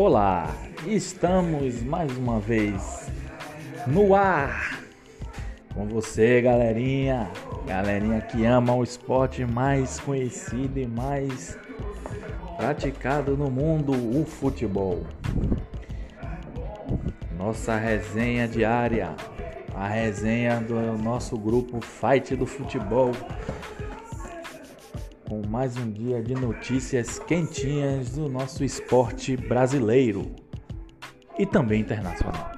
Olá, estamos mais uma vez no ar com você, galerinha. Galerinha que ama o esporte mais conhecido e mais praticado no mundo, o futebol. Nossa resenha diária, a resenha do nosso grupo Fight do Futebol com mais um dia de notícias quentinhas do nosso esporte brasileiro e também internacional.